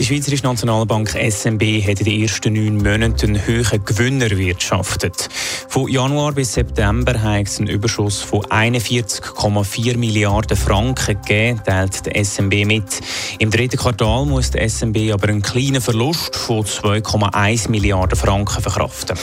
Die Schweizerische Nationalbank SNB hat in den ersten neun Monaten einen hohen Gewinn erwirtschaftet. Von Januar bis September hat es einen Überschuss von 41,4 Milliarden Franken gegeben, teilt die SNB mit. Im dritten Quartal muss die SNB aber einen kleinen Verlust von 2,1 Milliarden Franken verkraften.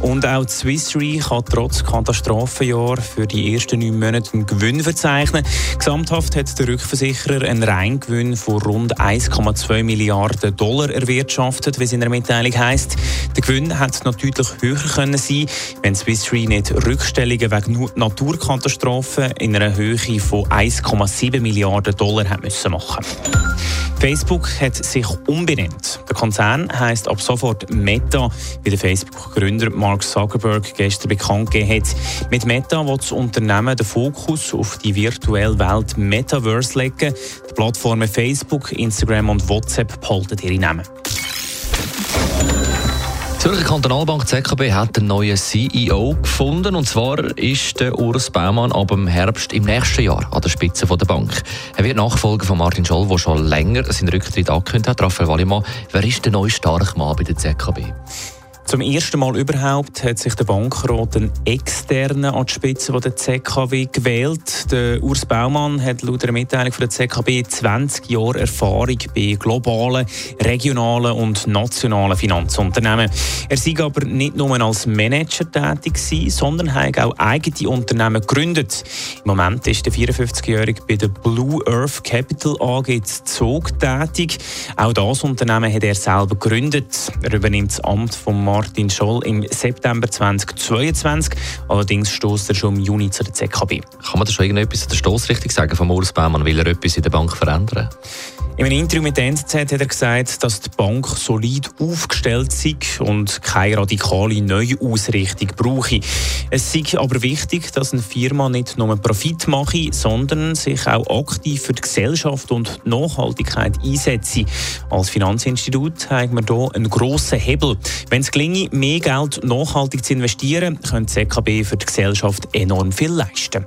Und auch die Swiss Re kann trotz Katastrophenjahr für die ersten neun Monate einen Gewinn verzeichnen. Gesamthaft hat der Rückversicherer einen Reingewinn von rund 1,2 Milliarden Dollar erwirtschaftet, wie es in der Mitteilung heisst. Der Gewinn hätte noch deutlich höher können sein, wenn Swiss Re nicht Rückstellungen wegen Naturkatastrophen in einer Höhe von 1,7 Milliarden Dollar hat müssen Facebook hat sich umbenannt. Der Konzern heißt ab sofort Meta, wie der Facebook-Gründer Mark Zuckerberg gestern bekannt gegeben hat. Mit Meta will das Unternehmen den Fokus auf die virtuelle Welt Metaverse legen. Die Plattformen Facebook, Instagram und WhatsApp behalten ihre Namen. Zürcher Kantonalbank ZKB hat einen neuen CEO gefunden. Und zwar ist der Urs Baumann ab dem Herbst im nächsten Jahr an der Spitze der Bank. Er wird Nachfolger von Martin Scholl, der schon länger seinen Rücktritt angekündigt hat. Raphael Wallimann, wer ist der neue starke Mann bei der ZKB? Zum ersten Mal überhaupt hat sich der Bankrat einen externen an die Spitze der ZKW gewählt. Der Urs Baumann hat laut einer Mitteilung von der ZKB 20 Jahre Erfahrung bei globalen, regionalen und nationalen Finanzunternehmen. Er sei aber nicht nur als Manager tätig gewesen, sondern hat auch eigene Unternehmen gegründet. Im Moment ist der 54-Jährige bei der Blue Earth Capital AG Zug tätig. Auch das Unternehmen hat er selber gegründet. Er übernimmt das Amt von Martin Scholl im September 2022. Allerdings stößt er schon im Juni zu der ZKB. Kann man da schon irgendetwas an der Stossrichtung sagen vom Urs Baumann? Will er etwas in der Bank verändern? In einem Interview mit der NZZ hat er gesagt, dass die Bank solid aufgestellt sei und keine radikale Neuausrichtung brauche. Es sei aber wichtig, dass eine Firma nicht nur Profit mache, sondern sich auch aktiv für die Gesellschaft und die Nachhaltigkeit einsetze. Als Finanzinstitut haben wir hier einen grossen Hebel. Wenn es gelinge, mehr Geld nachhaltig zu investieren, könnte die ZKB für die Gesellschaft enorm viel leisten.